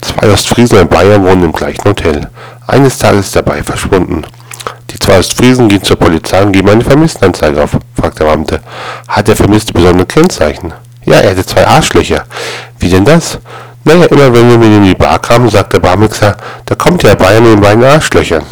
Zwei Ostfriesen in Bayern wohnen im gleichen Hotel. Eines Tages ist der Bei verschwunden. Die zwei Ostfriesen gehen zur Polizei und geben eine Vermisstenanzeige auf, fragt der Beamte. Hat der Vermisste besondere Kennzeichen? Ja, er hatte zwei Arschlöcher. Wie denn das? Naja, immer wenn wir mit ihm in die Bar kamen, sagt der Barmixer, da kommt der Bayer mit den beiden Arschlöchern.